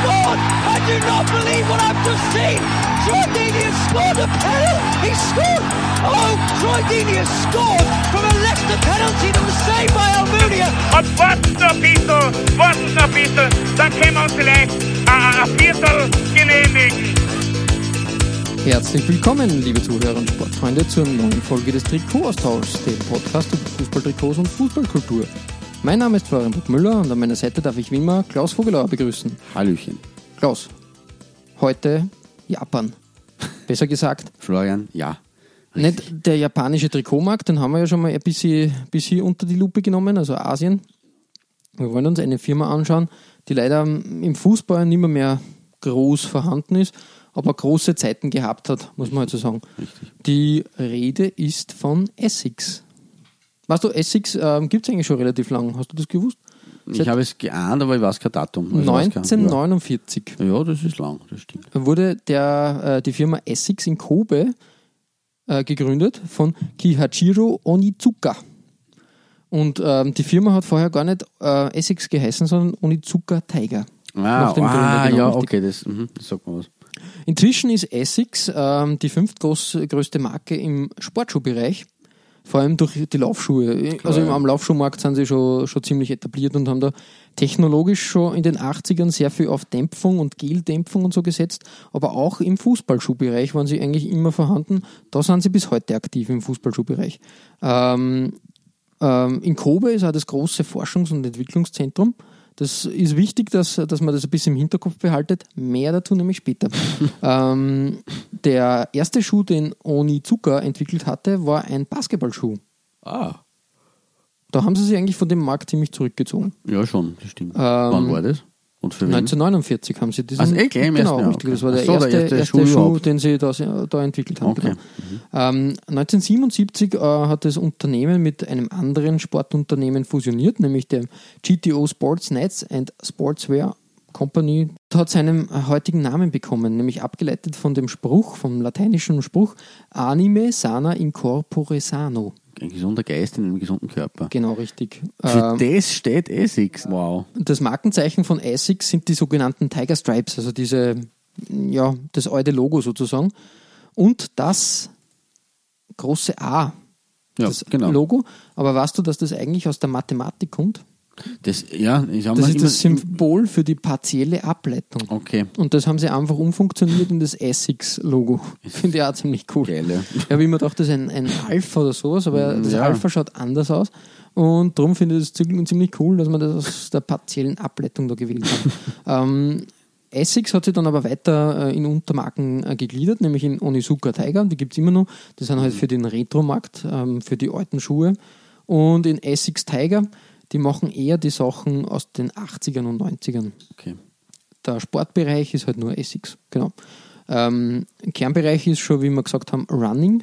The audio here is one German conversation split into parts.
Scored! I do not believe what I've just seen! Troy Deeney has scored a penalty! He scored! Oh, Troy Deeney has scored from a Leicester penalty that was saved by Almunia! Und warten noch ein bisschen, warten noch ein bisschen, dann können wir uns vielleicht äh, ein Viertel genehmigen. Herzlich willkommen, liebe Zuhörer und Sportfreunde, zur neuen Folge des Trikot-Austauschs, dem Podcast über Fußballtrikots und Fußballkultur. Mein Name ist Florian Bruckmüller und an meiner Seite darf ich wie immer Klaus Vogelauer begrüßen. Hallöchen. Klaus, heute Japan. Besser gesagt, Florian, ja. nicht der japanische Trikotmarkt, den haben wir ja schon mal ein bisschen, bisschen unter die Lupe genommen, also Asien. Wir wollen uns eine Firma anschauen, die leider im Fußball nicht mehr, mehr groß vorhanden ist, aber große Zeiten gehabt hat, muss man halt so sagen. Richtig. Die Rede ist von Essex. Weißt du, Essex ähm, gibt es eigentlich schon relativ lang. Hast du das gewusst? Ich habe es geahnt, aber ich weiß kein Datum. Also ich weiß kein- 1949 Ja. ja, das ist lang, das stimmt. wurde der, äh, die Firma Essex in Kobe äh, gegründet von Kihachiro Onizuka. Und ähm, die Firma hat vorher gar nicht äh, Essex geheißen, sondern Onizuka Tiger. Ah, ah genau, ja, richtig. okay, das, mhm, das sagt mir was. Inzwischen ist Essex ähm, die fünftgrößte Marke im Sportschuhbereich, vor allem durch die Laufschuhe. Also im, am Laufschuhmarkt sind sie schon, schon ziemlich etabliert und haben da technologisch schon in den 80ern sehr viel auf Dämpfung und Geldämpfung und so gesetzt, aber auch im Fußballschuhbereich waren sie eigentlich immer vorhanden. Da sind sie bis heute aktiv im Fußballschuhbereich. Ähm, ähm, in Kobe ist auch das große Forschungs- und Entwicklungszentrum. Das ist wichtig, dass, dass man das ein bisschen im Hinterkopf behaltet. Mehr dazu nämlich später. ähm, der erste Schuh, den Onizuka entwickelt hatte, war ein Basketballschuh. Ah, Da haben sie sich eigentlich von dem Markt ziemlich zurückgezogen. ja schon, das stimmt. Wann war das? Und für wen? 1949 haben sie diesen. Also gleich im genau, ersten richtig. okay. Das war der, so, erste, der erste erste Schuh den sie da, da entwickelt haben. Okay. Genau. Ähm, 1977 äh, hat das Unternehmen mit einem anderen Sportunternehmen fusioniert, nämlich dem GTO Sports Nets and Sportswear Company. Hat seinen heutigen Namen bekommen, nämlich abgeleitet von dem Spruch, vom lateinischen Spruch Anime sana in corpore sano. Ein gesunder Geist in einem gesunden Körper. Genau richtig. Für Ähm, das steht Essex. Wow. das Markenzeichen von Essex sind die sogenannten Tiger Stripes, also diese, ja, das alte Logo sozusagen. Und das große A, Ja, das genau. Logo. Aber weißt du, dass das eigentlich aus der Mathematik kommt? Das, ja, ich Das ist das Symbol für die partielle Ableitung. Okay, Und das haben sie einfach umfunktioniert in das Essex-Logo. Finde ich auch ziemlich cool. geil, ja. Ich habe immer gedacht, das ist ein, ein Alpha oder sowas, aber das Ja. Alpha schaut anders aus. Und darum finde ich es ziemlich cool, dass man das aus der partiellen Ableitung da gewählt hat. ähm, Essex hat sich dann aber weiter äh, in Untermarken äh, gegliedert, nämlich in Onizuka Tiger, die gibt es immer noch. Das sind halt für den Retromarkt, ähm, für die alten Schuhe. Und in Essex Tiger, die machen eher die Sachen aus den 80ern und 90ern Okay. der Sportbereich ist halt nur Essex, genau. Ähm, Kernbereich ist schon, wie wir gesagt haben, Running,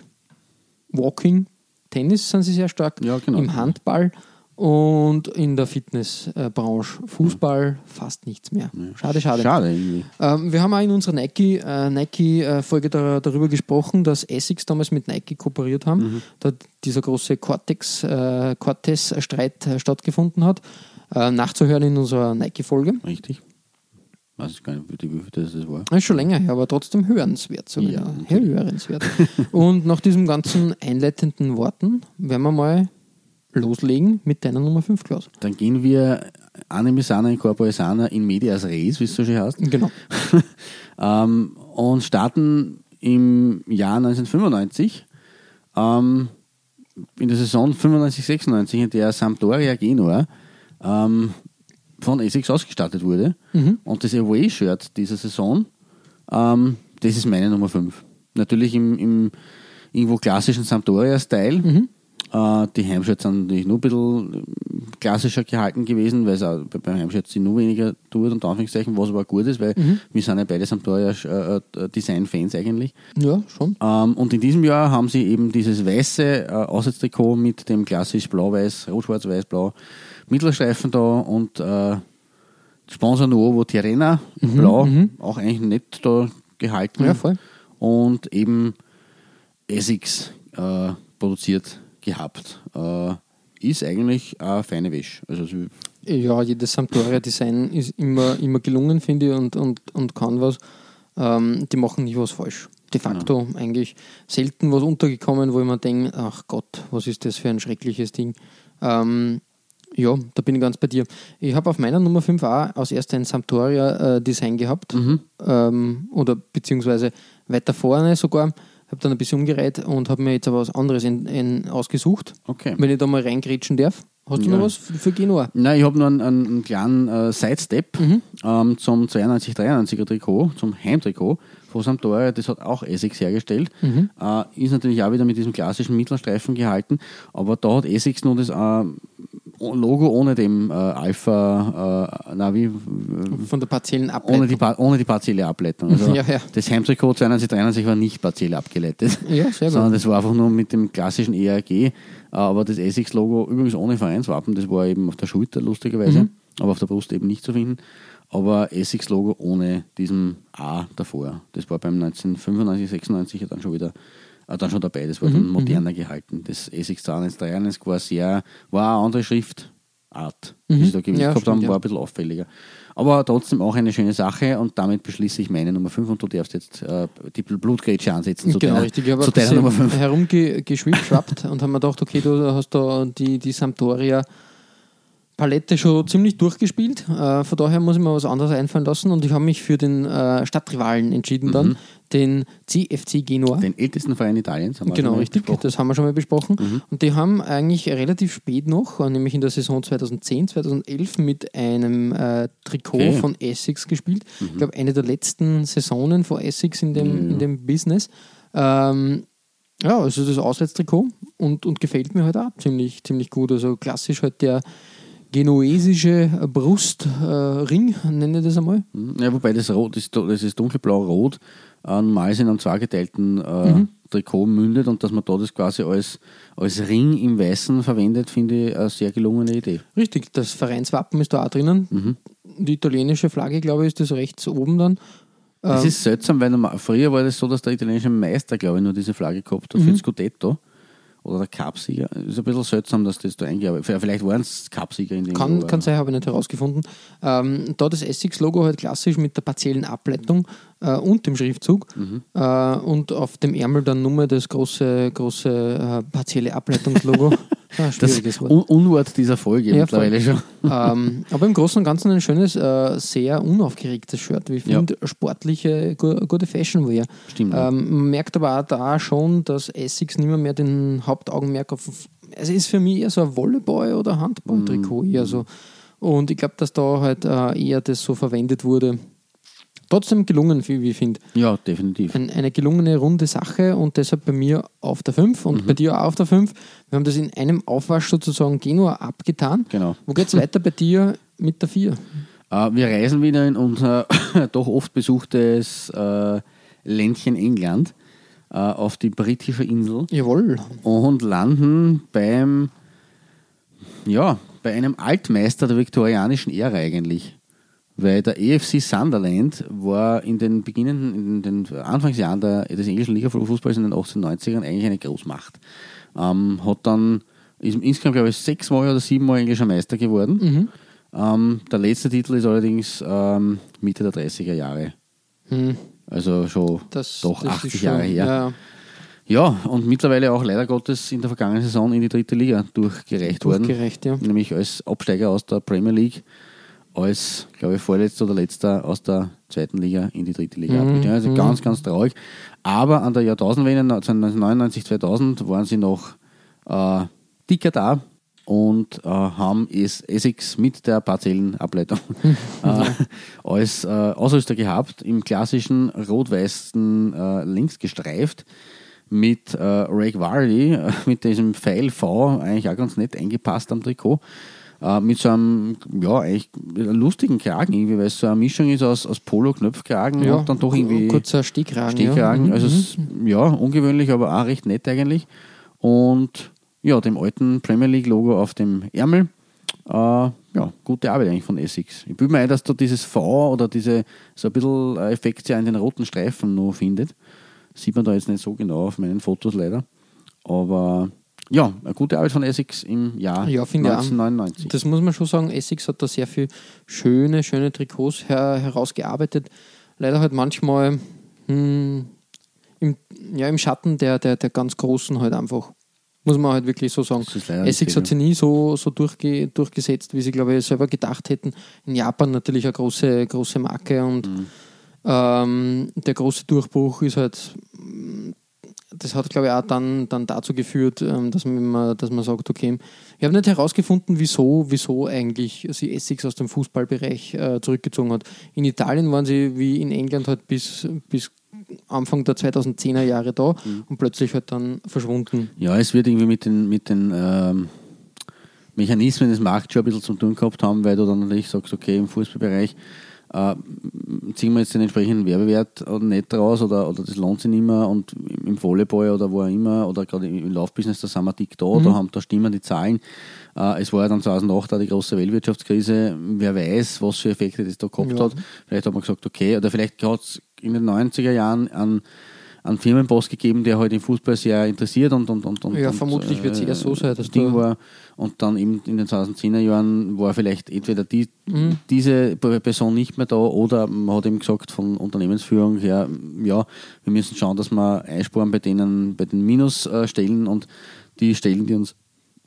Walking, Tennis sind sie sehr stark, Ja, genau. im Handball und in der Fitnessbranche. Fußball fast nichts mehr. Schade, schade. Schade irgendwie. Ähm, wir haben auch in unserer Nike, äh, Nike-Folge da, darüber gesprochen, dass Essex damals mit Nike kooperiert haben, Mhm. da dieser große Cortex, äh, Cortez-Streit äh, stattgefunden hat. Äh, nachzuhören in unserer Nike-Folge. Richtig. Weiß ich gar nicht, wie viel das war. Das ist schon länger her, aber trotzdem hörenswert. So Ja, ja, hörenswert. Und nach diesen ganzen einleitenden Worten werden wir mal loslegen mit deiner Nummer 5, Klaus. Dann gehen wir Anime Sana in Corpore Sana in Medias Res, wie es so schön heißt. Genau. ähm, und starten im Jahr 1995 ähm, in der Saison 95-96, in der Sampdoria Genua ähm, von Essex ausgestattet wurde. Und das Away-Shirt dieser Saison, ähm, das ist meine Nummer 5. Natürlich im, im irgendwo klassischen Sampdoria-Style. Äh, die Heimschütze sind natürlich nur ein bisschen äh, klassischer gehalten gewesen, weil es auch bei- beim Heimschütze nur weniger tut, unter Anführungszeichen, was aber gut ist, weil wir sind ja beide Sampdoria äh, äh, Design-Fans eigentlich. Ja, schon. Ähm, und in diesem Jahr haben sie eben dieses weiße äh, Aussatztrikot mit dem klassisch blau-weiß, rot-schwarz-weiß-blau Mittelstreifen da und äh, Sponsor Nuovo Tirrena, blau, auch eigentlich nett da gehalten. Ja, voll. Und eben Essex äh, produziert gehabt. Äh, ist eigentlich eine feine Wäsche. Also Ja, jedes Sampdoria-Design ist immer, immer gelungen, finde ich, und, und, und kann was. Ähm, die machen nie was falsch. De facto eigentlich selten was untergekommen, wo ich mir denke, ach Gott, was ist das für ein schreckliches Ding. Ähm, ja, da bin ich ganz bei dir. Ich habe auf meiner Nummer 5 auch als erster ein Sampdoria-Design gehabt. Ähm, oder beziehungsweise weiter vorne sogar. Habe dann ein bisschen umgereiht und habe mir jetzt aber was anderes in, in, ausgesucht. Okay. Wenn ich da mal reingrätschen darf. Hast du Ja. noch was für Genua? Nein, ich habe noch einen, einen, einen kleinen äh, Sidestep ähm, zum 92-93er Trikot, zum Heimtrikot von Sampdoria. Das hat auch Essex hergestellt. Äh, ist natürlich auch wieder mit diesem klassischen Mittelstreifen gehalten, aber da hat Essex nur das äh, Logo ohne dem äh, Alpha, äh, na, wie, Von der partiellen Ableitung. ohne die, Pa- ohne die partielle Ableitung. Also Ja, ja. Das Heimtrikot 92-93 war nicht partiell abgeleitet. Ja. Sondern das war einfach nur mit dem klassischen ERG. äh, Aber das Essex-Logo, übrigens ohne Vereinswappen, das war eben auf der Schulter lustigerweise, Mhm. aber auf der Brust eben nicht zu finden. Aber Essex-Logo ohne diesem A davor. Das war beim 1995, 96 ja dann schon wieder äh, dann schon dabei. Das war Mhm, dann moderner gehalten. Das Essex 2131 war sehr, war eine andere Schriftart, die sie da gewählt Mhm. Ja, gehabt haben, war ein bisschen auffälliger. Aber trotzdem auch eine schöne Sache und damit beschließe ich meine Nummer 5 und du darfst jetzt äh, die Blutgrätsche ansetzen zu genau, deiner, richtig. Ich habe zu ein deiner Nummer bisschen 5. herumgeschwipschwappt und habe mir gedacht, okay, du hast da die, die Sampdoria Palette schon ziemlich durchgespielt. Äh, von daher muss ich mir was anderes einfallen lassen und ich habe mich für den äh, Stadtrivalen entschieden dann, den CFC Genua. Den ältesten Verein Italiens haben wir Genau, schon mal richtig. besprochen. Das haben wir schon mal besprochen. Und die haben eigentlich relativ spät noch, äh, nämlich in der Saison 2010, 2011, mit einem äh, Trikot Okay. von Essex gespielt. Ich glaube, eine der letzten Saisonen von Essex in dem, in dem Business. Ähm, ja, also das Auswärtstrikot und, und gefällt mir halt auch ziemlich, ziemlich gut. Also klassisch halt der genuesische Brustring, äh, nenne ich das einmal. Mhm. Ja, wobei das Rot, das, das ist dunkelblau-rot, normal in einem zweigeteilten äh, Mhm. Trikot mündet und dass man da das quasi als, als Ring im Weißen verwendet, finde ich eine sehr gelungene Idee. Richtig, das Vereinswappen ist da auch drinnen. Die italienische Flagge, glaube ich, ist das rechts oben dann. Das Ähm. ist seltsam, weil früher war das so, dass der italienische Meister, glaube ich, nur diese Flagge gehabt hat für Mhm. den Scudetto. Oder der Cupsieger. Ist ein bisschen seltsam, dass das da eingearbeitet Vielleicht waren es Cupsieger in dem Kann, Jahr, kann sein, habe ich nicht herausgefunden. Ähm, da das Essex-Logo halt klassisch mit der partiellen Ableitung äh, und dem Schriftzug Mhm. äh, und auf dem Ärmel dann nur das große, große äh, partielle Ableitungslogo. ah, Das. Un Unwort dieser Folge Ja, mittlerweile schon. ähm, aber im Großen und Ganzen ein schönes, äh, sehr unaufgeregtes Shirt. Wie ich Ja. finde, sportliche, gu gute Fashion Wear. Stimmt, ja. Ähm, man merkt aber auch da schon, dass Essex nicht mehr, mehr den Hauptaugenmerk auf. Es ist für mich eher so ein Volleyball- oder Handball-Trikot. Mhm. Eher so. Und ich glaube, dass da halt äh, eher das so verwendet wurde. Trotzdem gelungen, wie ich finde. Ja, definitiv. Ein, eine gelungene, runde Sache und deshalb bei mir auf der 5 und Mhm. bei dir auch auf der 5. Wir haben das in einem Aufwasch sozusagen Genua abgetan. Genau. Wo geht es weiter bei dir mit der 4? Äh, wir reisen wieder in unser doch oft besuchtes äh, Ländchen England äh, auf die britische Insel Jawohl. und landen beim, ja, bei einem Altmeister der viktorianischen Ära eigentlich. Weil der EFC Sunderland war in den beginnenden, in den Anfangsjahren der, des englischen Liga-Fußballs in den 1890ern eigentlich eine Großmacht. Ähm, hat dann, ist insgesamt glaube ich sechsmal oder siebenmal englischer Meister geworden. Ähm, der letzte Titel ist allerdings ähm, Mitte der 30er Jahre. Hm, Also schon das, doch das 80 ist Jahre schon- her. Ja, Ja, und mittlerweile auch leider Gottes in der vergangenen Saison in die dritte Liga durchgereicht worden. durchgereicht, ja. Nämlich als Absteiger aus der Premier League, als, glaube ich, vorletzter oder letzter aus der zweiten Liga in die dritte Liga Mhm, abgestiegen. Also ganz, ganz traurig. Aber an der Jahrtausendwende 1999, 2000 waren sie noch äh, dicker da und äh, haben es Essex mit der Parzellenableitung äh, als äh, Ausrüster gehabt, im klassischen rot-weißen äh, links gestreift mit äh, Ray Vardy, äh, mit diesem Pfeil V, eigentlich auch ganz nett eingepasst am Trikot. Äh, mit so einem, ja, eigentlich lustigen Kragen, irgendwie, weil es so eine Mischung ist aus, aus Polo-Knöpfkragen und dann doch irgendwie. Kurzer Stehkragen. Stehkragen. Ja. Mhm. Also, es, ja, ungewöhnlich, aber auch recht nett eigentlich. Und ja, dem alten Premier League-Logo auf dem Ärmel. Äh, ja, gute Arbeit eigentlich von Essex. Ich bin mir ein, dass da dieses V oder diese, so ein bisschen Effekt ja in den roten Streifen noch findet. Sieht man da jetzt nicht so genau auf meinen Fotos leider. Aber ja, eine gute Arbeit von Essex im Jahr Ja, finde ich auch. 1999. Das muss man schon sagen. Essex hat da sehr viel schöne, schöne Trikots her herausgearbeitet. Leider halt manchmal hm, im, ja, im Schatten der, der, der ganz Großen halt einfach. Muss man halt wirklich so sagen. Essex hat sie nie so, so durchge durchgesetzt, wie sie, glaube ich, selber gedacht hätten. In Japan natürlich eine große, große Marke und Mhm. ähm, der große Durchbruch ist halt das hat, glaube ich, auch dann, dann dazu geführt, ähm, dass, man, dass man sagt, okay, ich habe nicht herausgefunden, wieso, wieso eigentlich sie Essex aus dem Fußballbereich äh, zurückgezogen hat. In Italien waren sie wie in England halt bis, bis Anfang der 2010er Jahre da und plötzlich halt dann verschwunden. Ja, es wird irgendwie mit den, mit den ähm, Mechanismen des Markts schon ein bisschen zu tun gehabt haben, weil du dann natürlich sagst, okay, im Fußballbereich äh, ziehen wir jetzt den entsprechenden Werbewert oder nicht raus oder, oder das lohnt sich nicht mehr und im Volleyball oder wo auch immer oder gerade im Laufbusiness, da sind wir dick da, da, haben, da stimmen die Zahlen. Äh, es war ja dann 2008 auch die große Weltwirtschaftskrise, wer weiß, was für Effekte das da gehabt Ja. hat. Vielleicht hat man gesagt, okay, oder vielleicht hat es in den 90er Jahren an einen Firmenboss gegeben, der halt im Fußball sehr interessiert und, und, und, und Ja, und, vermutlich wird's eher so sein, dass Ding war. Und dann eben in den 2010er Jahren war vielleicht entweder die, Mhm. diese Person nicht mehr da oder man hat eben gesagt von Unternehmensführung her, ja, wir müssen schauen, dass wir einsparen bei denen, bei den Minusstellen und die Stellen, die uns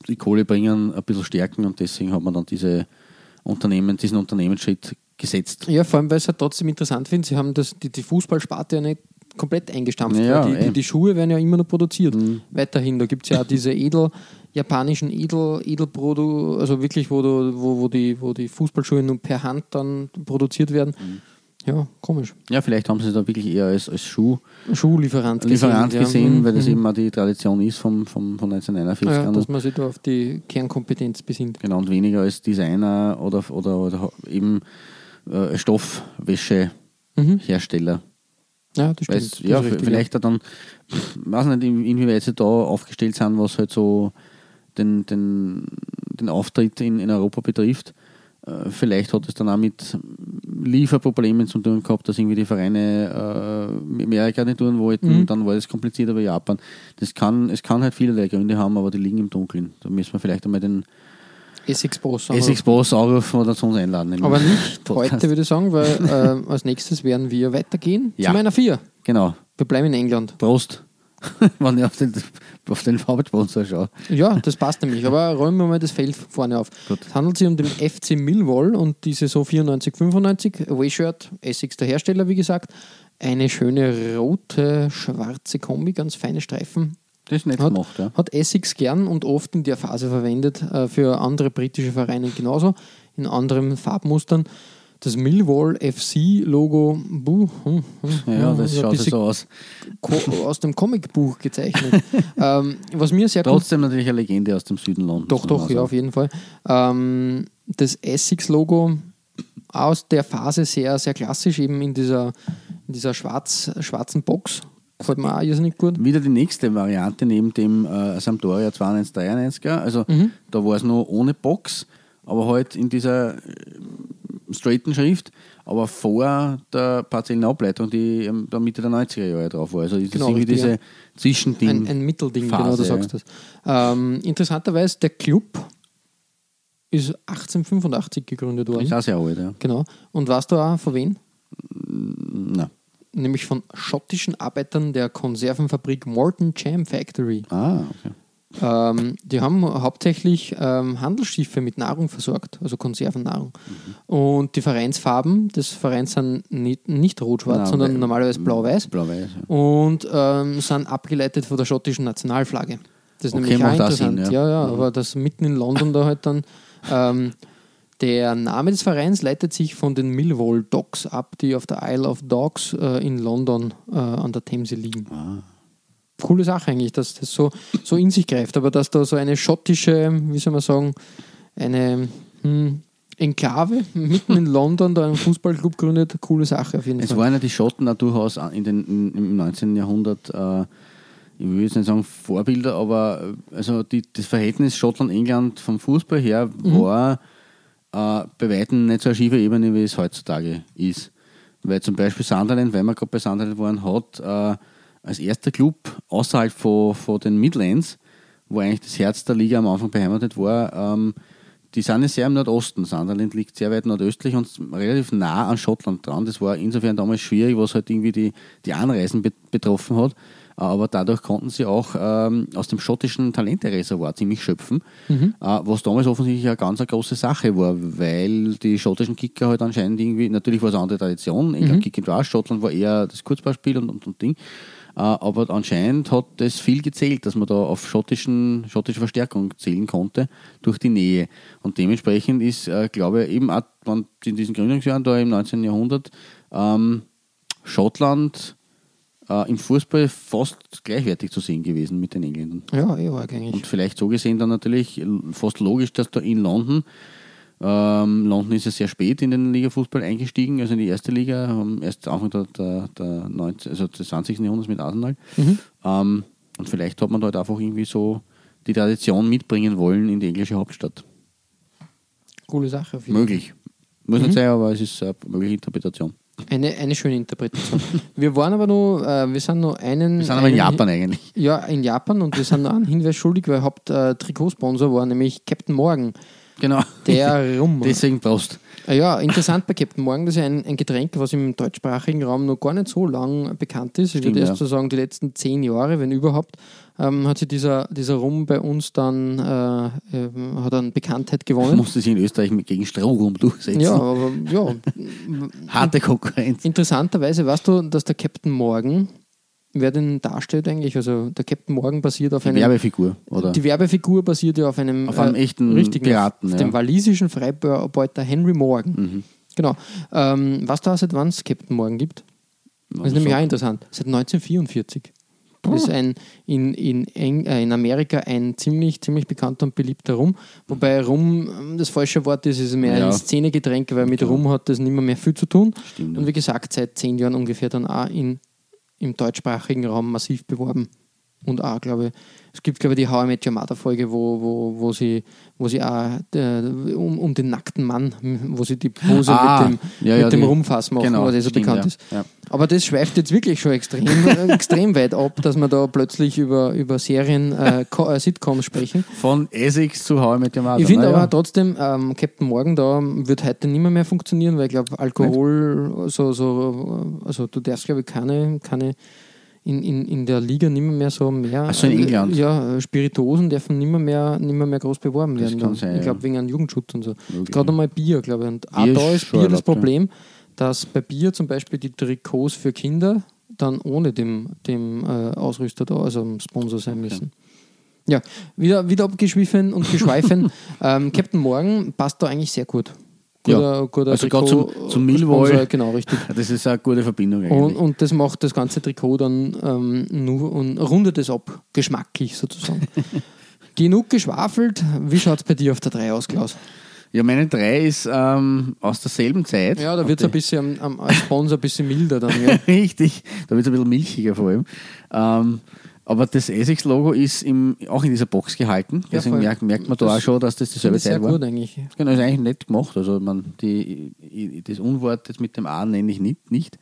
die Kohle bringen, ein bisschen stärken und deswegen hat man dann diese Unternehmen, diesen Unternehmensschritt gesetzt. Ja, vor allem, weil ich es halt trotzdem interessant finde, sie haben das, die, die Fußballsparte ja nicht komplett eingestampft. Ja, die, die, eh. die Schuhe werden ja immer noch produziert. Weiterhin. Da gibt es ja auch diese edel, japanischen Edel, Edelprodu, also wirklich, wo, du, wo, wo, die, wo die Fußballschuhe nur per Hand dann produziert werden. Ja, komisch. Ja, vielleicht haben sie es da wirklich eher als, als Schuh Schuhlieferant Lieferant ja. gesehen, Mhm. weil das Mhm. eben auch die Tradition ist vom, vom, von 1941 ja, dass man sich da auf die Kernkompetenz besinnt. Genau, und weniger als Designer oder, oder, oder eben äh, Stoffwäschehersteller. Ja, das stimmt. Das ja, richtig, vielleicht auch dann, weiß nicht, in- inwieweit sie da aufgestellt sind, was halt so den, den, den Auftritt in, in Europa betrifft. Äh, Vielleicht hat es dann auch mit Lieferproblemen zu tun gehabt, dass irgendwie die Vereine äh, Amerika nicht tun wollten, Mhm. dann war das kompliziert, aber Japan. Das kann, es kann halt vielerlei Gründe haben, aber die liegen im Dunkeln. Da müssen wir vielleicht einmal den Essex Boss. Essex Boss anrufen oder zu uns einladen. Aber nicht Podcast. heute, würde ich sagen, weil äh, als nächstes werden wir weitergehen Ja. zu meiner Vier. Genau. Wir bleiben in England. Prost. Wenn ich auf den, auf den Hauptsponsor schaue. Ja, das passt nämlich. Aber räumen wir mal das Feld vorne auf. Gut. Es handelt sich um den FC Millwall und die Saison 94-95. Away-Shirt, Essex der Hersteller, wie gesagt. Eine schöne rote, schwarze Kombi, ganz feine Streifen. Das ist nett Hat, gemacht, ja. hat Essex gern und oft in der Phase verwendet, äh, für andere britische Vereine genauso, in anderen Farbmustern. Das Millwall FC-Logo, buh, hm, hm, Ja, das ein schaut so aus. Aus dem Comicbuch gezeichnet. ähm, was mir sehr Trotzdem natürlich eine Legende aus dem Süden Londons. Doch, doch, Also, ja, auf jeden Fall. Ähm, das Essex-Logo aus der Phase sehr, sehr klassisch, eben in dieser, in dieser schwarz, schwarzen Box. Gefällt mir auch irrsinnig gut. Wieder die nächste Variante neben dem äh, Sampdoria 9293er. Also Mhm. da war es nur ohne Box, aber halt in dieser äh, straighten Schrift, aber vor der partiellen Ableitung, die ähm, da Mitte der 90er Jahre drauf war. Also das Genau, ist irgendwie diese. Zwischending. Ein, ein Mittelding, Phase, genau, du sagst das. Ähm, interessanterweise, der Club ist 1885 gegründet worden. ist auch sehr alt, ja. Genau. Und weißt du auch von wem? Na. Nämlich von schottischen Arbeitern der Konservenfabrik Morton Jam Factory. Ah, okay. Ähm, die haben hauptsächlich ähm, Handelsschiffe mit Nahrung versorgt, also Konservennahrung. Und die Vereinsfarben des Vereins sind nicht, nicht rot-schwarz, sondern normalerweise blau-weiß Blau-Weiß. Ja. und ähm, sind abgeleitet von der schottischen Nationalflagge. Das ist Okay, nämlich auch interessant. Sinn, ja. ja. Ja, aber das mitten in London da halt dann. Der Name des Vereins leitet sich von den Millwall Docks ab, die auf der Isle of Dogs äh, in London äh, an der Themse liegen. coole Sache eigentlich, dass das so, so in sich greift. Aber dass da so eine schottische, wie soll man sagen, eine hm, Enklave mitten in London da einen Fußballclub gründet, coole Sache auf jeden Es Fall. waren ja die Schotten auch durchaus in den, in, im 19. Jahrhundert, äh, ich will jetzt nicht sagen Vorbilder, aber äh, also die, das Verhältnis Schottland-England vom Fußball her war äh, bei weitem nicht so eine schiefe Ebene, wie es heutzutage ist. Weil zum Beispiel Sunderland, weil wir gerade bei Sunderland waren, hat äh, als erster Club außerhalb von, von den Midlands, wo eigentlich das Herz der Liga am Anfang beheimatet war, ähm, die sind ja sehr im Nordosten. Sunderland liegt sehr weit nordöstlich und relativ nah an Schottland dran. Das war insofern damals schwierig, was halt irgendwie die, die Anreisen be betroffen hat. Aber dadurch konnten sie auch ähm, aus dem schottischen Talentereservoir ziemlich schöpfen, äh, was damals offensichtlich eine ganz eine große Sache war, weil die schottischen Kicker halt anscheinend irgendwie, natürlich war es eine andere Tradition, England Kick and Rush, Schottland war eher das Kurzballspiel und, und, und Ding. Äh, aber anscheinend hat das viel gezählt, dass man da auf schottischen, schottische Verstärkung zählen konnte durch die Nähe. Und dementsprechend ist, äh, glaube ich, eben auch in diesen Gründungsjahren da im 19. Jahrhundert ähm, Schottland äh, im Fußball fast gleichwertig zu sehen gewesen mit den Engländern. Ja, eh arg eigentlich. Und vielleicht so gesehen dann natürlich fast logisch, dass da in London, ähm, London ist ja sehr spät in den Liga-Fußball eingestiegen, also in die erste Liga, ähm, erst Anfang der, der, der 19, also des 20. Jahrhunderts mit Arsenal. Ähm, und vielleicht hat man da halt einfach irgendwie so die Tradition mitbringen wollen in die englische Hauptstadt. Coole Sache. Möglich. Muss nicht sein, aber es ist eine mögliche Interpretation. Eine, eine schöne Interpretation. wir waren aber noch, äh, wir sind noch einen. Wir sind aber in einen, Japan eigentlich. Ja, in Japan und wir sind noch einen Hinweis schuldig, weil Haupt-Trikotsponsor war nämlich Captain Morgan. Genau. Der Rum. Deswegen Prost. Ah Ja, interessant bei Captain Morgan, das ist ein, ein Getränk, was im deutschsprachigen Raum noch gar nicht so lang bekannt ist. Ich würde erst so sagen, die letzten zehn Jahre, wenn überhaupt, ähm, hat sich dieser, dieser Rum bei uns dann äh, ähm, hat an Bekanntheit gewonnen. Musste sich in Österreich mit- gegen Strohrum durchsetzen. Ja, aber ja, Harte Konkurrenz. interessanterweise weißt du, dass der Captain Morgan, wer den darstellt eigentlich, also der Captain Morgan basiert auf Die einem Werbefigur, oder? Die Werbefigur basiert ja auf einem, Auf einem echten richtigen, Piraten, auf ja. dem walisischen Freibeuter Henry Morgan. Mhm. Genau. Ähm, was da seit wann es Captain Morgan gibt? Das ist nämlich auch interessant. Seit 1944. Das ist ein, in, in, Eng, äh, in Amerika ein ziemlich, ziemlich bekannter und beliebter Rum. Wobei Rum ähm, das falsche Wort ist, ist mehr Ja. ein Szenegetränk, weil mit Rum hat das nicht mehr, mehr viel zu tun. Stimmt. Und wie gesagt, seit zehn Jahren ungefähr dann auch in, im deutschsprachigen Raum massiv beworben. Und auch, glaube ich, es gibt, glaube ich, die How I Met Your Mother Folge, wo, wo, wo, sie, wo sie auch äh, um, um den nackten Mann, wo sie die Pose Ah, mit dem, ja, ja, mit dem die- Rumfass machen, genau, was eh so stimmt, bekannt ja, ist. Aber das schweift jetzt wirklich schon extrem, äh, extrem weit ab, dass wir da plötzlich über, über Serien, äh, äh, Sitcoms sprechen. Von Essex zu How I Met Your Mother. Ich finde aber trotzdem, ähm, Captain Morgan da wird heute nicht mehr, mehr funktionieren, weil ich glaube, Alkohol, so, so, also du darfst, glaube ich, keine, keine in, in, in der Liga nicht mehr, so mehr. Ach so, in England? Ja, äh, Spirituosen dürfen nicht mehr, nicht mehr, groß beworben Das werden. kann sein, ich glaube, ja. wegen einem Jugendschutz und so. Möglich, Gerade einmal Bier, glaube ich. Und auch Bier da ist Bier das. Problem, dass bei Bier zum Beispiel die Trikots für Kinder dann ohne dem, dem äh, Ausrüster da, also dem Sponsor sein müssen. Ja, wieder, wieder abgeschwiffen und geschweifen. ähm, Captain Morgan passt da eigentlich sehr gut. Ja, guter also gerade zum- zum Millwall. Genau, richtig. Das ist eine gute Verbindung Und, eigentlich. und das macht das ganze Trikot dann ähm, nur und rundet es ab, geschmacklich sozusagen. Genug geschwafelt. Wie schaut es bei dir auf der 3 aus, Klaus? ja, meine drei ist ähm, aus derselben Zeit. Ja, da wird es ein bisschen am, Sponsor ein bisschen milder dann. Ja. Richtig, da wird es ein bisschen milchiger vor allem. Ähm, aber das Essex-Logo ist im, auch in dieser Box gehalten. Deswegen voll. merkt, merkt man da Das auch schon, dass das dieselbe Sehr Zeit war. gut eigentlich. Genau, ist eigentlich nett gemacht. Also man, die, das Unwort jetzt mit dem A nenne ich nicht. nicht.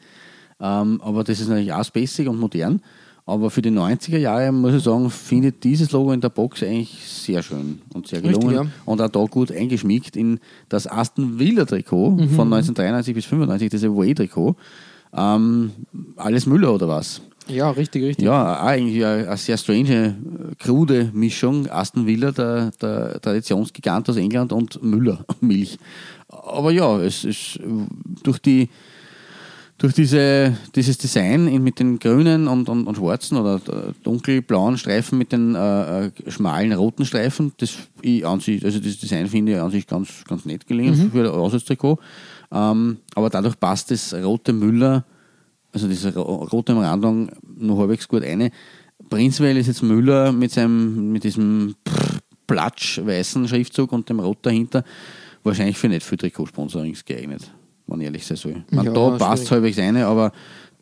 Ähm, aber das ist natürlich auch spacig und modern. Aber für die 90er Jahre, muss ich sagen, finde ich dieses Logo in der Box eigentlich sehr schön und sehr Richtig, gelungen. ja. Und auch da gut eingeschmiegt in das Aston Villa-Trikot Mhm. von 1993 bis 95, das Away-Trikot. Ähm, alles Müller oder was? Ja, richtig, richtig. Ja, eigentlich eine, sehr strange, äh, krude Mischung. Aston Villa, der, der Traditionsgigant aus England und Müller, Milch. Aber ja, es ist durch die durch diese, dieses Design mit den grünen und, und, und schwarzen oder äh, dunkelblauen Streifen mit den äh, äh, schmalen roten Streifen, das ich an sich, also das Design finde ich an sich ganz, ganz nett gelingen für ein Auswärtstrikot. Ähm, aber dadurch passt das rote Müller, also diese ro- rote Umrandung, noch halbwegs gut eine. prinzipiell ist jetzt Müller mit seinem, mit diesem platsch-weißen Schriftzug und dem Rot dahinter wahrscheinlich für nicht für Trikotsponsorings geeignet, wenn ich ehrlich sein soll. Man, Ja, da passt es halbwegs eine, aber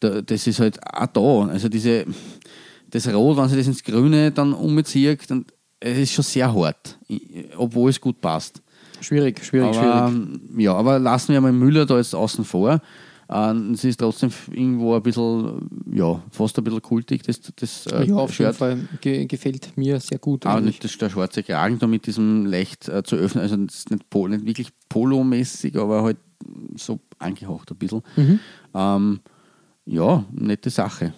da, das ist halt auch da. Also diese, das Rot, wenn sie das ins Grüne dann ummizieht, dann es ist schon sehr hart, obwohl es gut passt. Schwierig, schwierig, Aber, schwierig. ja, aber lassen wir mal Müller da jetzt außen vor. Ähm, es ist trotzdem irgendwo ein bisschen, ja, fast ein bisschen kultig, das, das äh, Ja, auf jeden. Fall ge gefällt mir sehr gut. Aber eigentlich. nicht das, der schwarze Kragen da mit diesem leicht äh, zu öffnen, also das ist nicht, Pol nicht wirklich polomäßig, aber halt so angehaucht ein bisschen. Mhm. Ähm, ja, nette Sache.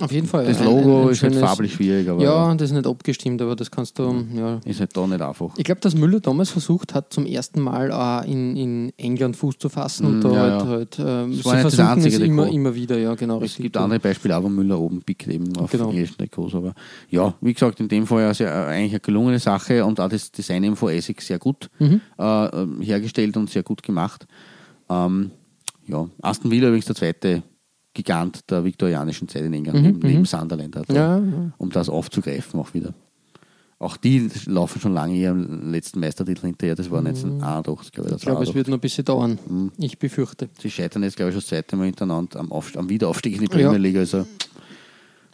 Auf jeden Fall. Das Logo ein- ein ist halt schönes- farblich schwierig, aber Ja, das ist nicht abgestimmt, aber das kannst du, ja. ist halt da nicht einfach. Ich glaube, dass Müller damals versucht hat, zum ersten Mal äh, in, in England Fuß zu fassen und Mm, da ja, halt, ja. halt ähm, Das sie versuchen einzige es immer, immer wieder, ja, genau. Es richtig. gibt andere Beispiele, auch wo Müller oben pickt eben auf Genau. englischen Trikots. Aber ja, wie gesagt, in dem Fall also eigentlich eine gelungene Sache und auch das Design eben von Essex sehr gut Mhm. äh, ähm, hergestellt und sehr gut gemacht. Ähm, ja, Aston Villa übrigens der zweite Gigant der viktorianischen Zeit in England, neben, neben Sunderland, hat, Mhm, Ja, ja. um das aufzugreifen auch wieder. Auch die laufen schon lange ihrem letzten Meistertitel hinterher, das war 1981, glaube ich. Mhm. Ich glaube, es wird noch ein bisschen dauern. Ich befürchte. Sie scheitern jetzt, glaube ich, schon das zweite Mal hintereinander am, Auf am Wiederaufstieg in die Premier Ja. League. Also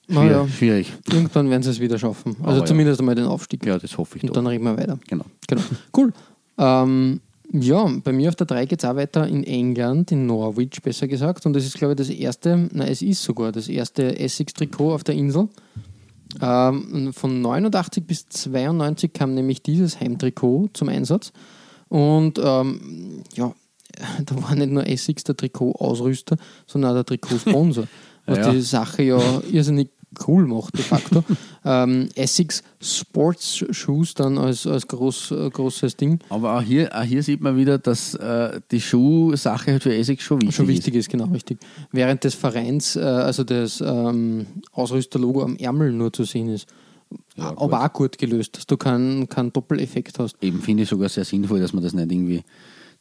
schwierig. schwierig. irgendwann werden sie es wieder schaffen. Also Aber ja. zumindest einmal den Aufstieg. Ja, das hoffe ich Und doch. dann reden wir weiter. Genau. Genau. Cool. Ähm, ja, bei mir auf der 3 geht es auch weiter in England, in Norwich besser gesagt. Und das ist, glaube ich, das erste, nein, es ist sogar das erste Essex-Trikot auf der Insel. Ähm, von 89 bis 92 kam nämlich dieses Heimtrikot zum Einsatz. Und ähm, ja, da war nicht nur Essex der Trikot-Ausrüster, sondern auch der Trikotsponsor. was Ja. die Sache ja irrsinnig cool macht, de facto. ähm, Essex Sports Shoes dann als, als groß, äh, großes Ding Aber auch hier, auch hier sieht man wieder, dass äh, die Schuhsache halt für Essex schon wichtig, schon wichtig ist, genau richtig. Während des Vereins, äh, also das ähm, Ausrüsterlogo am Ärmel nur zu sehen ist. Ja, aber gut. auch gut gelöst, dass du keinen keinen Doppeleffekt hast. ist. Eben finde ich sogar sehr sinnvoll, dass man das nicht irgendwie.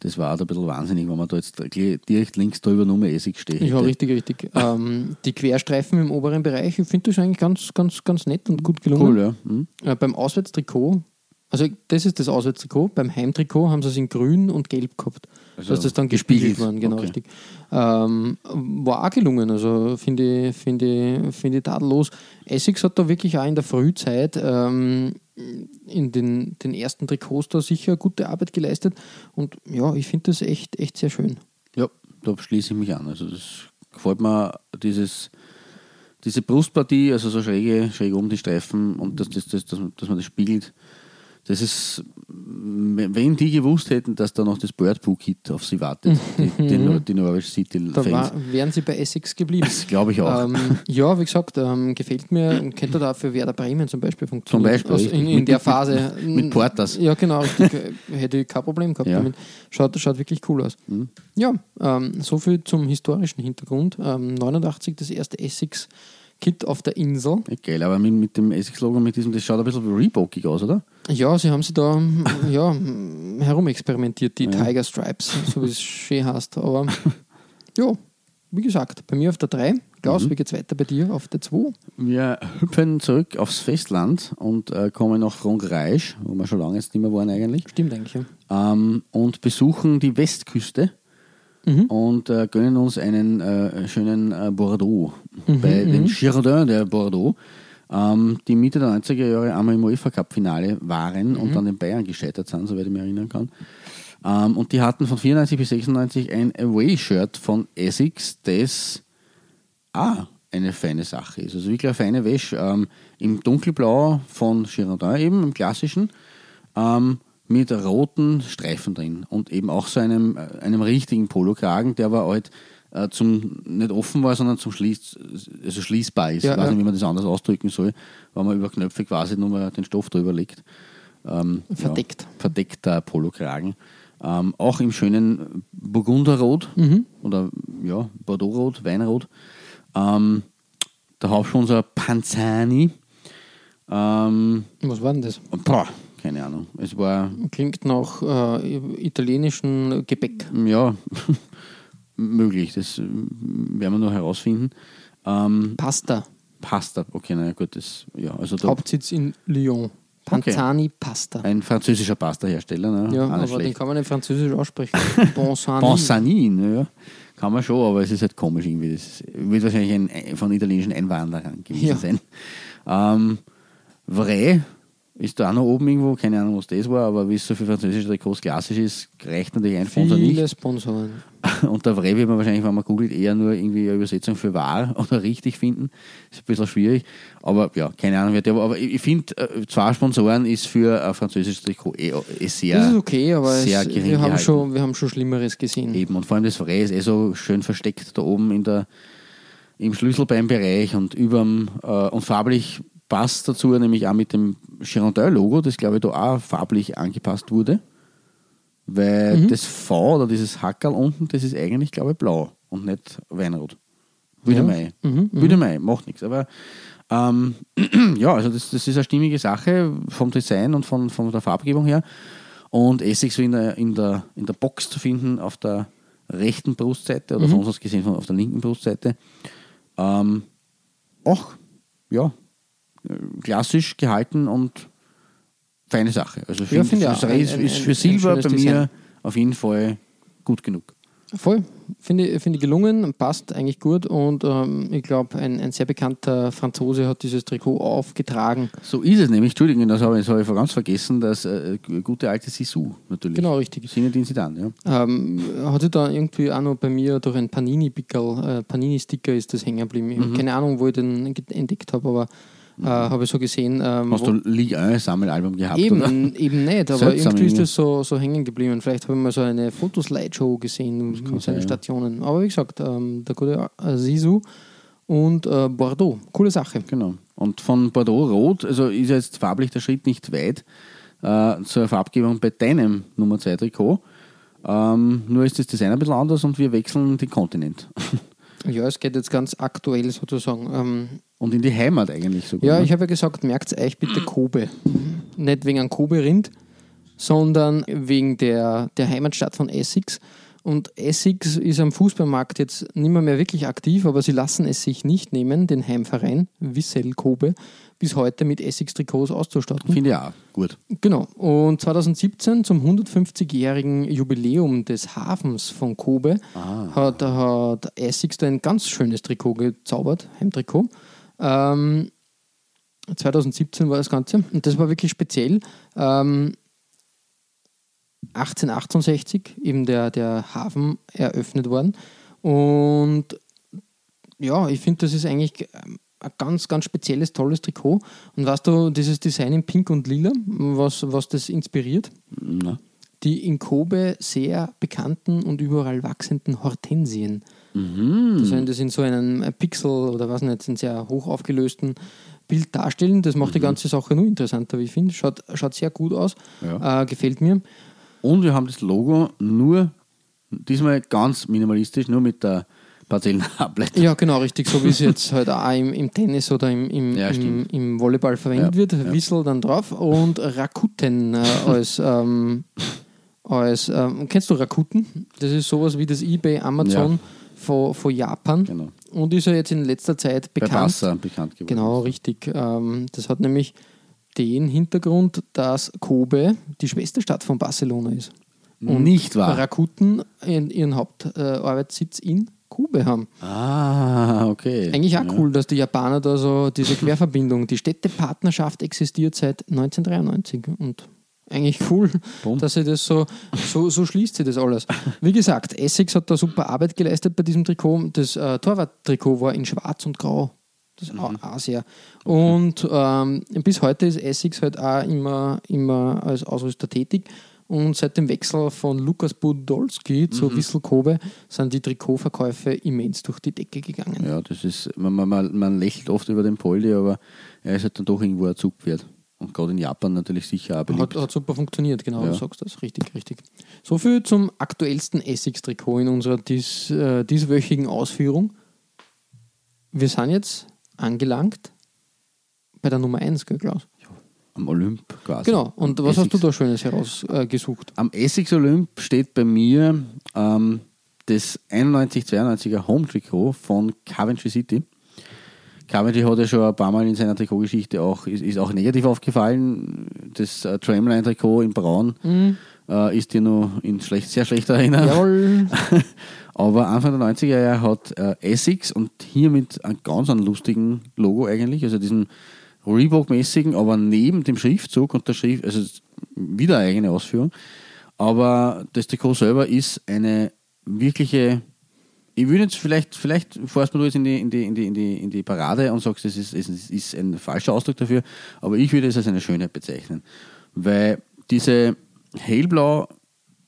Das war auch ein bisschen wahnsinnig, wenn man da jetzt direkt links drüber nur mehr Essex steht. Ja, richtig, richtig. ähm, die Querstreifen im oberen Bereich, ich finde das eigentlich ganz, ganz, ganz nett und gut gelungen. Cool, ja. Hm. Äh, beim Auswärtstrikot, also das ist das Auswärtstrikot, beim Heimtrikot haben sie es in grün und gelb gehabt. Also dass das dann gespiegelt, gespiegelt, worden, genau okay. richtig. Ähm, war auch gelungen, also finde ich, finde ich, finde ich tadellos. Essex hat da wirklich auch in der Frühzeit ähm, in den, den ersten Trikots da sicher gute Arbeit geleistet und ja, ich finde das echt, echt sehr schön. Ja, da schließe ich mich an. Also das gefällt mir dieses, diese Brustpartie, also so schräge, schräg um die Streifen und dass, das, das, dass, dass man das spiegelt. Das ist, wenn die gewusst hätten, dass da noch das Birdbook-Hit auf sie wartet, die, die, Nor- die Norwich City-Fans. wären sie bei Essex geblieben. Das glaube ich auch. Ähm, ja, wie gesagt, ähm, gefällt mir, könnte da für Werder Bremen zum Beispiel funktionieren. Beispiel, Aus, richtig. in, in Mit- der mit- Phase. mit Porters. Ja, genau. Hätte ich kein Problem gehabt Ja. Mhm. damit. Schaut, schaut wirklich cool aus. Ja, ähm, so viel zum historischen Hintergrund. Ähm, 89 das erste Essex-Kit auf der Insel. Ja, Geil, aber mit, mit dem Essex-Logo, mit diesem, das schaut ein bisschen wie Reebokig aus, oder? Ja, sie haben sie da ja, herumexperimentiert, die Tiger Stripes, so wie es schön heißt. Aber ja, wie gesagt, bei mir auf der 3. Klaus, Mhm. wie geht's weiter bei dir auf der 2? Wir hüpfen zurück aufs Festland und äh, kommen nach Frankreich, wo wir schon lange jetzt nicht mehr waren eigentlich. Stimmt eigentlich. Ja. ähm, und besuchen die Westküste und äh, gönnen uns einen äh, schönen äh, Bordeaux bei den Girondins der Bordeaux, ähm, die Mitte der 90er Jahre einmal im UEFA Cup Finale waren und dann den Bayern gescheitert sind, soweit ich mich erinnern kann. Ähm, und die hatten von 94 bis 96 ein Away-Shirt von Essex, das ah, eine feine Sache ist. Also wirklich eine feine Wäsche. Ähm, Im dunkelblau von Girondin eben, im klassischen, ähm, mit roten Streifen drin und eben auch so einem, äh, einem richtigen Polokragen, der aber halt äh, zum, nicht offen war, sondern zum Schließ, also schließbar ist. Ja, ich weiß ja. nicht, wie man das anders ausdrücken soll, weil man über Knöpfe quasi nur mal den Stoff drüber legt. Ähm, Verdeckt. Ja, verdeckter Polokragen. Ähm, auch im schönen Burgunderrot oder ja, Bordeauxrot, Weinrot. Ähm, der Hauptsponsor Panzani. Ähm, Was war denn das? boah, keine Ahnung. Es war, Klingt nach äh, italienischen Gebäck. ja, möglich. Das äh, werden wir noch herausfinden. Ähm, Pasta. Pasta. Okay, naja, gut, das, ja, also da, Hauptsitz in Lyon. Panzani Pasta. ein französischer Pasta-Hersteller. Ne? Ja, aber den schlecht. kann man nicht französisch aussprechen. Bonsani. Bonsanin, ja. Kann man schon, aber es ist halt komisch irgendwie. Das wird wahrscheinlich ein, von italienischen Einwanderern gewesen Ja. sein. Ähm, Vray ist da auch noch oben irgendwo, keine Ahnung, was das war, aber wie es so für französische Trikots klassisch ist, reicht natürlich ein Sponsor Viele nicht. Sponsoren. Und der Vray wird man wahrscheinlich, wenn man googelt, eher nur irgendwie eine Übersetzung für wahr oder richtig finden. Ist ein bisschen schwierig. Aber ja, keine Ahnung, war. Aber ich, finde, äh, zwei Sponsoren ist für ein französisches Trikot eh, eh sehr. Das ist okay, aber sehr es, gering wir, haben gehalten. schon, wir haben schon Schlimmeres gesehen. Eben, und vor allem das Frey ist eh so schön versteckt da oben in der, im Schlüsselbeinbereich und überm, äh, und farblich passt dazu, nämlich auch mit dem Girondin-Logo, das glaube ich da auch farblich angepasst wurde. Weil das V oder dieses Hackerl unten, das ist eigentlich, glaube ich, blau und nicht Weinrot. Würde Ja. mei. Würde mei, macht nichts. Aber ähm, ja, also das, das ist eine stimmige Sache vom Design und von, von der Farbgebung her. Und Essex so in der, in, der, in der Box zu finden auf der rechten Brustseite oder von uns aus gesehen von, auf der linken Brustseite. Ähm, auch, ja, klassisch gehalten und feine Sache. Also Ja, das auch. Ein- ist, ein- ist ein- für ein Silber schönes bei mir Design. auf jeden Fall gut genug. Voll. Finde ich- finde gelungen, passt eigentlich gut und ähm, ich glaube, ein, ein sehr bekannter Franzose hat dieses Trikot aufgetragen. So ist es nämlich. Entschuldigung, das habe ich, das habe ich ganz vergessen, das äh, gute alte Sisu natürlich. Genau, richtig. Sinedin Zidane, ja. Ähm, hat sich da irgendwie auch noch bei mir durch ein Panini-Pickerl, äh, Panini-Sticker ist das hängen geblieben. Ich Mhm. hab Keine Ahnung, wo ich den entdeckt habe, aber äh, habe ich so gesehen. Ähm, Hast du 1 Sammelalbum gehabt? Oder? Eben, eben nicht, aber Seltsam irgendwie ist das so, so hängen geblieben. Vielleicht habe ich mal so eine Fotoslideshow gesehen mit seinen sein. Stationen. Aber wie gesagt, ähm, der gute Sisu und äh, Bordeaux, coole Sache. Genau. Und von Bordeaux Rot, also ist jetzt farblich der Schritt nicht weit äh, zur Farbgebung bei deinem Nummer 2 Trikot. Ähm, nur ist das Design ein bisschen anders und wir wechseln den Kontinent. Ja, es geht jetzt ganz aktuell sozusagen. Ähm, Und in die Heimat eigentlich sogar. ja, ne? ich habe ja gesagt, merkt euch bitte Kobe. Nicht wegen einem Kobe-Rind, sondern wegen der, der Heimatstadt von Essex. Und Essex ist am Fußballmarkt jetzt nicht mehr, mehr wirklich aktiv, aber sie lassen es sich nicht nehmen, den Heimverein Wissel Kobe bis heute mit Essex-Trikots auszustatten. Finde ich auch gut. Genau. Und 2017 zum 150-jährigen Jubiläum des Hafens von Kobe hat, hat Essex da ein ganz schönes Trikot gezaubert, Heimtrikot. Ähm, 2017 war das Ganze und das war wirklich speziell. Ähm, 1868 eben der, der Hafen eröffnet worden und ja, ich finde, das ist eigentlich ähm, ein ganz, ganz spezielles, tolles Trikot. Und weißt du, dieses Design in Pink und Lila, was, was das inspiriert? Na. Die in Kobe sehr bekannten und überall wachsenden Hortensien. Die sollen das in so einem Pixel oder was nicht, in sehr hoch aufgelösten Bild darstellen. Das macht die ganze Sache nur interessanter, wie ich finde. Schaut, schaut sehr gut aus, Ja. äh, gefällt mir. Und wir haben das Logo nur, diesmal ganz minimalistisch, nur mit der Parzellenableitung. Ja, genau, richtig, so wie es jetzt halt auch im, im Tennis oder im, im, Ja, im, im Volleyball verwendet Ja, wird. ja. Wissel dann drauf und Rakuten äh, als, ähm, als ähm, kennst du Rakuten? Das ist sowas wie das eBay, Amazon Ja. Von, von Japan Genau. und ist ja jetzt in letzter Zeit Bei bekannt. Wasser bekannt geworden. Genau, richtig. Ähm, das hat nämlich den Hintergrund, dass Kobe die Schwesterstadt von Barcelona ist. Nicht wahr? Rakuten ihren, ihren Hauptarbeitssitz in Kobe haben. Ah, okay. Eigentlich auch ja. cool, dass die Japaner da so diese Querverbindung, die Städtepartnerschaft existiert seit 1993 und eigentlich cool, Bumm. dass sie das so, so, so schließt sie das alles. Wie gesagt, Essex hat da super Arbeit geleistet bei diesem Trikot. Das äh, Torwarttrikot war in schwarz und grau. Das ist auch, auch sehr. Und ähm, bis heute ist Essex halt auch immer, immer als Ausrüster tätig. Und seit dem Wechsel von Lukas Budolski zu Wissel Kobe sind die Trikotverkäufe immens durch die Decke gegangen. Ja, das ist, man, man- man, man lächelt oft über den Poldi, aber er ist halt dann doch irgendwo ein Zugpferd. Und gerade in Japan natürlich sicher auch beliebt. Hat, hat super funktioniert, genau, Ja. du sagst das. Richtig, richtig. So viel zum aktuellsten Essex-Trikot in unserer dies, äh, dieswöchigen Ausführung. Wir sind jetzt angelangt bei der Nummer 1, gell, Klaus? Am Olymp quasi. Genau, und Am was hast du Essex. da Schönes herausgesucht? Am Essex Olymp steht bei mir ähm, das 91-92er Home-Trikot von Coventry City. Cavity hat ja schon ein paar Mal in seiner Trikotgeschichte auch, ist, ist auch negativ aufgefallen. Das äh, Tramline-Trikot in Braun äh, ist dir noch in schlecht, sehr schlechter Erinnerung. Aber Anfang der 90er Jahre hat äh, Essex und hier mit einem ganz einem lustigen Logo eigentlich, also diesem Reebok-mäßigen, aber neben dem Schriftzug und der Schrift, also wieder eine eigene Ausführung. Aber das Trikot selber ist eine wirkliche, ich würde jetzt vielleicht, vielleicht fährst du jetzt in die, in die, in die, in die, in die Parade und sagst, das ist, es ist ein falscher Ausdruck dafür, aber ich würde es als eine Schönheit bezeichnen. Weil diese hellblau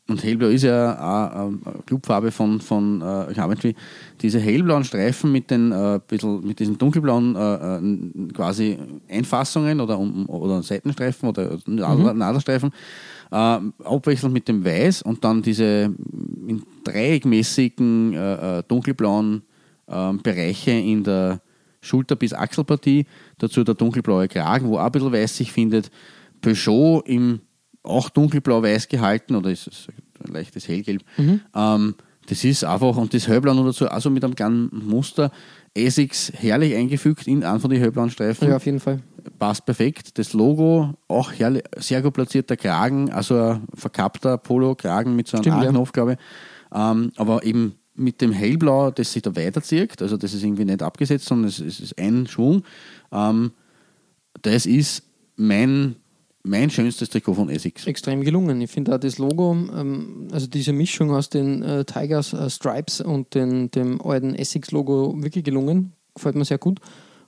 und hellblau ist ja auch eine Clubfarbe von, von äh, Coventry. Diese hellblauen Streifen mit, den, äh, bisschen, mit diesen dunkelblauen äh, äh, quasi Einfassungen oder, um, oder Seitenstreifen oder Nadelstreifen, äh, abwechselnd mit dem Weiß und dann diese in dreieckmäßigen äh, äh, dunkelblauen äh, Bereiche in der Schulter- bis Achselpartie. Dazu der dunkelblaue Kragen, wo auch ein bisschen weiß sich findet. Peugeot im auch dunkelblau-weiß gehalten oder ist es ein leichtes Hellgelb. Ähm, das ist einfach, und das Hellblau nur dazu, also mit einem kleinen Muster. Essex herrlich eingefügt in einen von den hellblauen Streifen. Ja, auf jeden Fall. Passt perfekt. Das Logo, auch herrlich, sehr gut platzierter Kragen, also ein verkappter Polo-Kragen mit so einem Stimmt, ja. Glaube ich. Ähm, aber eben mit dem Hellblau, das sich da weiterzieht, also das ist irgendwie nicht abgesetzt, sondern es, es ist ein Schwung. Ähm, das ist mein, mein schönstes Trikot von Essex. Extrem gelungen. Ich finde auch das Logo, ähm, also diese Mischung aus den äh, Tigers äh, Stripes und den, dem alten Essex-Logo wirklich gelungen. Gefällt mir sehr gut.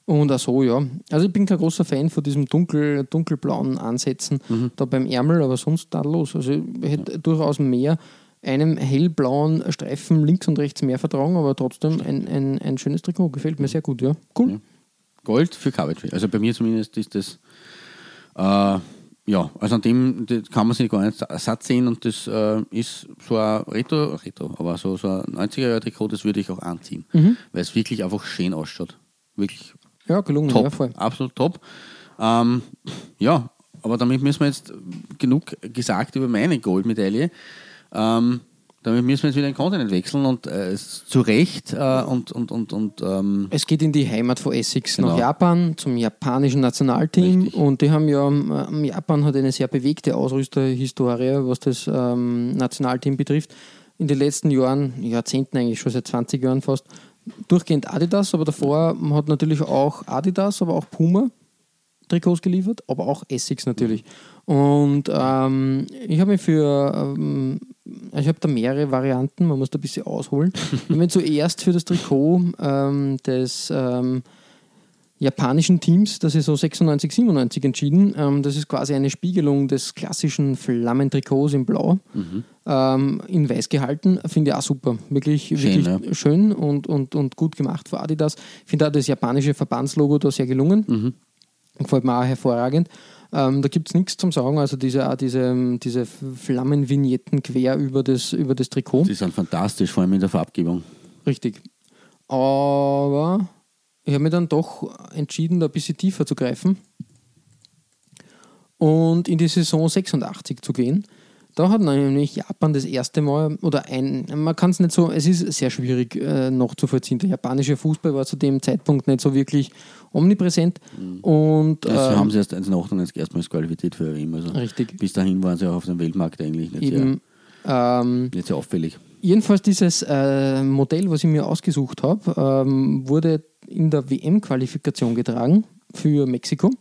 Und auch so, ja. Also ich bin kein großer Fan von diesem dunkel, dunkelblauen Ansätzen da beim Ärmel, aber sonst tadellos. Also ich hätte durchaus mehr einem hellblauen Streifen links und rechts mehr vertragen, aber trotzdem ein, ein, ein schönes Trikot. Gefällt mir sehr gut, ja. Cool. Gold für Coventry. Also bei mir zumindest ist das, äh, ja, also an dem kann man sich gar nicht satt sehen und das äh, ist so ein Retro, Retro, aber so, so ein 90er-Jahre-Trikot, das würde ich auch anziehen, weil es wirklich einfach schön ausschaut. Wirklich Ja, gelungen, top, ja, voll. absolut top. Ähm, ja, aber damit müssen wir jetzt genug gesagt über meine Goldmedaille. Ähm, damit müssen wir jetzt wieder den Kontinent wechseln und äh, zu Recht äh, und, und, und, und ähm, Es geht in die Heimat von Essex Genau. nach Japan, zum japanischen Nationalteam. Richtig. Und die haben ja, ähm, Japan hat eine sehr bewegte Ausrüsterhistorie, was das ähm, Nationalteam betrifft. In den letzten Jahren, Jahrzehnten eigentlich schon seit 20 Jahren fast, durchgehend Adidas, aber davor hat natürlich auch Adidas, aber auch Puma Trikots geliefert, aber auch Essex natürlich. Und ähm, ich habe mich für, ähm, ich habe da mehrere Varianten, man muss da ein bisschen ausholen. ich habe mich zuerst für das Trikot ähm, des ähm, japanischen Teams der Saison 96, 97 entschieden. Ähm, das ist quasi eine Spiegelung des klassischen Flammentrikots in Blau, ähm, in Weiß gehalten. Finde ich auch super. Wirklich, Schön, wirklich schön und, und, und gut gemacht von Adidas. Ich finde auch das japanische Verbandslogo da sehr gelungen. Gefällt mir auch hervorragend. Ähm, da gibt es nichts zum Sagen. Also diese, diese, diese Flammenvignetten quer über das, über das Trikot. die sind fantastisch, vor allem in der Farbgebung. Richtig. Aber ich habe mich dann doch entschieden, da ein bisschen tiefer zu greifen und in die Saison 86 zu gehen. Da hat nämlich Japan das erste Mal, oder ein, man kann es nicht so, es ist sehr schwierig äh, nachzuvollziehen. Der japanische Fußball war zu dem Zeitpunkt nicht so wirklich omnipräsent. Und Das ähm, haben sie erst 1,98 erstmals qualifiziert für WM. Also Richtig. Bis dahin waren sie auch auf dem Weltmarkt eigentlich nicht, eben, ähm, sehr, nicht sehr auffällig. Jedenfalls dieses äh, Modell, was ich mir ausgesucht habe, ähm, wurde in der WM-Qualifikation getragen für Mexiko,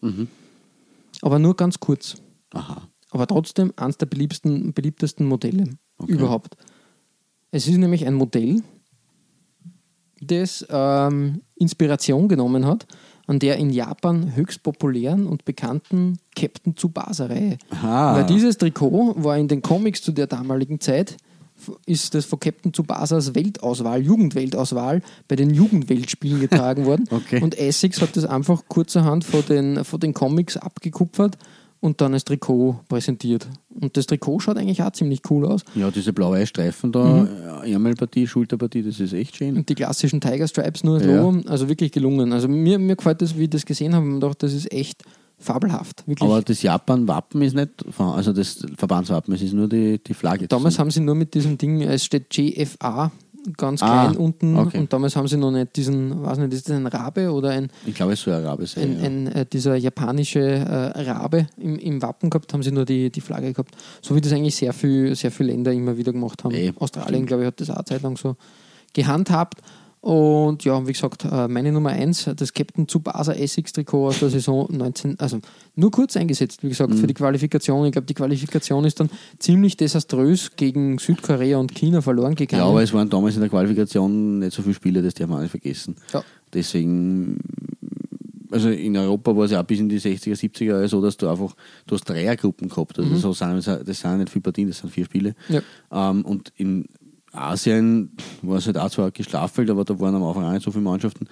aber nur ganz kurz. Aha. Aber trotzdem eines der beliebtesten, beliebtesten Modelle überhaupt. Es ist nämlich ein Modell, das ähm, Inspiration genommen hat an der in Japan höchst populären und bekannten Captain Tsubasa-Reihe. Weil dieses Trikot war in den Comics zu der damaligen Zeit ist das von Captain Tsubasas Weltauswahl, Jugendweltauswahl bei den Jugendweltspielen getragen worden. Okay. Und Essex hat das einfach kurzerhand von den, von den Comics abgekupfert und dann als Trikot präsentiert. Und das Trikot schaut eigentlich auch ziemlich cool aus. Ja, diese blaue Streifen da, äh, Ärmelpartie, Schulterpartie, das ist echt schön. Und die klassischen Tiger Stripes nur Ja. so, also wirklich gelungen. Also mir, mir gefällt das, wie ich das gesehen habe, und dachte, das ist echt fabelhaft. Wirklich. Aber das Japan-Wappen ist nicht, also das Verbandswappen, es ist nur die, die Flagge. Damals haben sie nur mit diesem Ding, es steht GFA ganz Ah, klein unten. okay. Und damals haben sie noch nicht diesen, weiß nicht, ist das ein Rabe oder ein, Ich glaube, es soll ein Rabe sein. ein, ja. ein, äh, dieser japanische äh, Rabe im, im Wappen gehabt, haben sie nur die, die Flagge gehabt. So wie das eigentlich sehr viel, sehr viele Länder immer wieder gemacht haben. Eh, Australien, glaube ich, hat das auch eine Zeit lang so gehandhabt. Und ja, wie gesagt, äh, meine Nummer eins, das Captain Tsubasa Essex-Trikot aus der Saison 19, also nur kurz eingesetzt, wie gesagt, Mhm. für die Qualifikation. Ich glaube, die Qualifikation ist dann ziemlich desaströs gegen Südkorea und China verloren gegangen. Ja, aber es waren damals in der Qualifikation nicht so viele Spiele, das darf man auch nicht vergessen. Ja. Deswegen, also in Europa war es ja auch bis in die 60er, 70er Jahre so, dass du einfach, du hast Dreiergruppen gehabt. Also so sind, das sind nicht viele Partien, das sind vier Spiele. Ja. Ähm, und in Asien war es halt auch zwar gestaffelt, aber da waren am Anfang auch nicht so viele Mannschaften.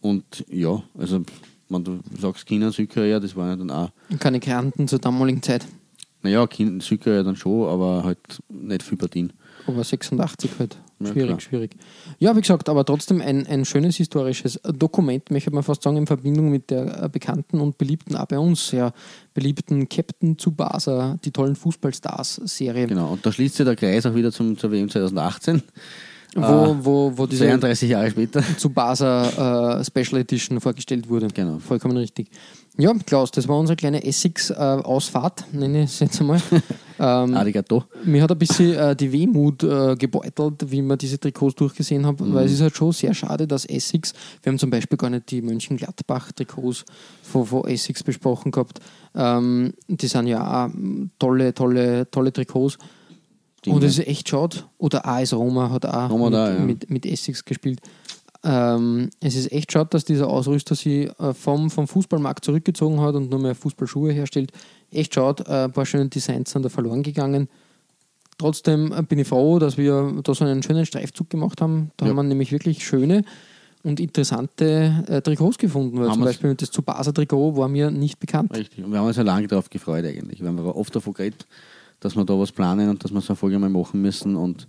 Und ja, also wenn du sagst China Südkorea, das waren ja dann auch, Keine Granten zur damaligen Zeit. naja, Südkorea dann schon, aber halt nicht viele Partien. Aber 86 halt. Ja, Schwierig, klar. schwierig. Ja, wie gesagt, aber trotzdem ein, ein schönes historisches Dokument, möchte man fast sagen, in Verbindung mit der äh, bekannten und beliebten, auch bei uns sehr beliebten Captain Tsubasa, die tollen Fußballstars-Serie, Genau, und da schließt sich der Kreis auch wieder zum, zur WM 2018. wo, Ah, wo, wo diese 32 Jahre später. Tsubasa äh, Special Edition vorgestellt wurde. Genau. Vollkommen richtig. Ja, Klaus, das war unsere kleine Essex-Ausfahrt, nenne ich es jetzt einmal. ähm, Arigato. Mir hat ein bisschen äh, die Wehmut äh, gebeutelt, wie man diese Trikots durchgesehen hat, weil es ist halt schon sehr schade, dass Essex, wir haben zum Beispiel gar nicht die Mönchengladbach-Trikots von, von Essex besprochen gehabt, ähm, die sind ja auch tolle, tolle, tolle Trikots. Und es ist echt schade. Oder AS Roma hat auch Roma mit, da, ja. mit, mit Essex gespielt. Ähm, es ist echt schade, dass dieser Ausrüster sich äh, vom, vom Fußballmarkt zurückgezogen hat und nur mehr Fußballschuhe herstellt. Echt schade, äh, ein paar schöne Designs sind da verloren gegangen. Trotzdem äh, bin ich froh, dass wir da so einen schönen Streifzug gemacht haben. Da Ja. haben wir nämlich wirklich schöne und interessante äh, Trikots gefunden. Weil Haben zum. Beispiel das Tsubasa-Trikot war mir nicht bekannt. Richtig. Und wir haben uns ja lange darauf gefreut eigentlich. Wir haben aber oft davon geredet, dass wir da was planen und dass wir so eine Folge mal machen müssen. Und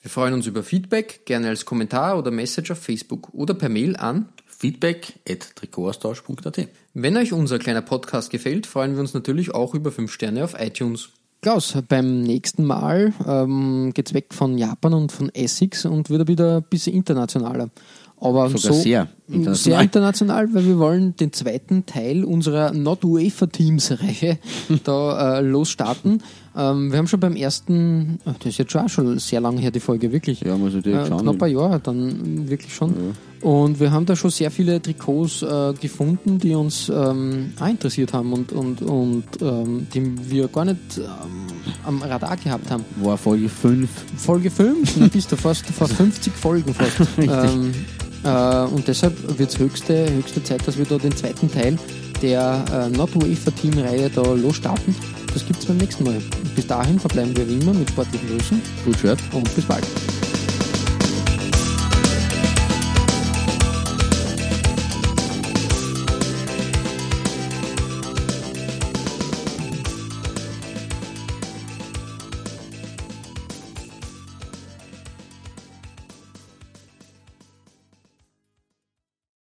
Wir freuen uns über Feedback, gerne als Kommentar oder Message auf Facebook oder per Mail an. feedback at Trikotaustausch.at Wenn euch unser kleiner Podcast gefällt, freuen wir uns natürlich auch über 5 Sterne auf iTunes. Klaus, beim nächsten Mal ähm, geht es weg von Japan und von Essex und wird wieder ein bisschen internationaler. Aber Sogar so, sehr international. Sehr international, weil wir wollen den zweiten Teil unserer Not UEFA Teams Reihe da äh, losstarten. Ähm, wir haben schon beim ersten, ach, das ist jetzt schon, auch schon sehr lange her die Folge, wirklich. Ja, muss ich direkt äh, schauen. knapp ein Jahr dann wirklich schon. Und wir haben da schon sehr viele Trikots äh, gefunden, die uns ähm, auch interessiert haben und, und, und ähm, die wir gar nicht ähm, am Radar gehabt haben. War Folge 5. Folge 5, da bist du fast, fast 50 Folgen fast. ähm, äh, und deshalb wird es höchste, höchste Zeit, dass wir da den zweiten Teil der äh, Not UEFA Team Reihe da losstarten. Das gibt es beim nächsten Mal. Bis dahin verbleiben wir wie immer mit sportlichen Grüßen Gut gehört. und bis bald.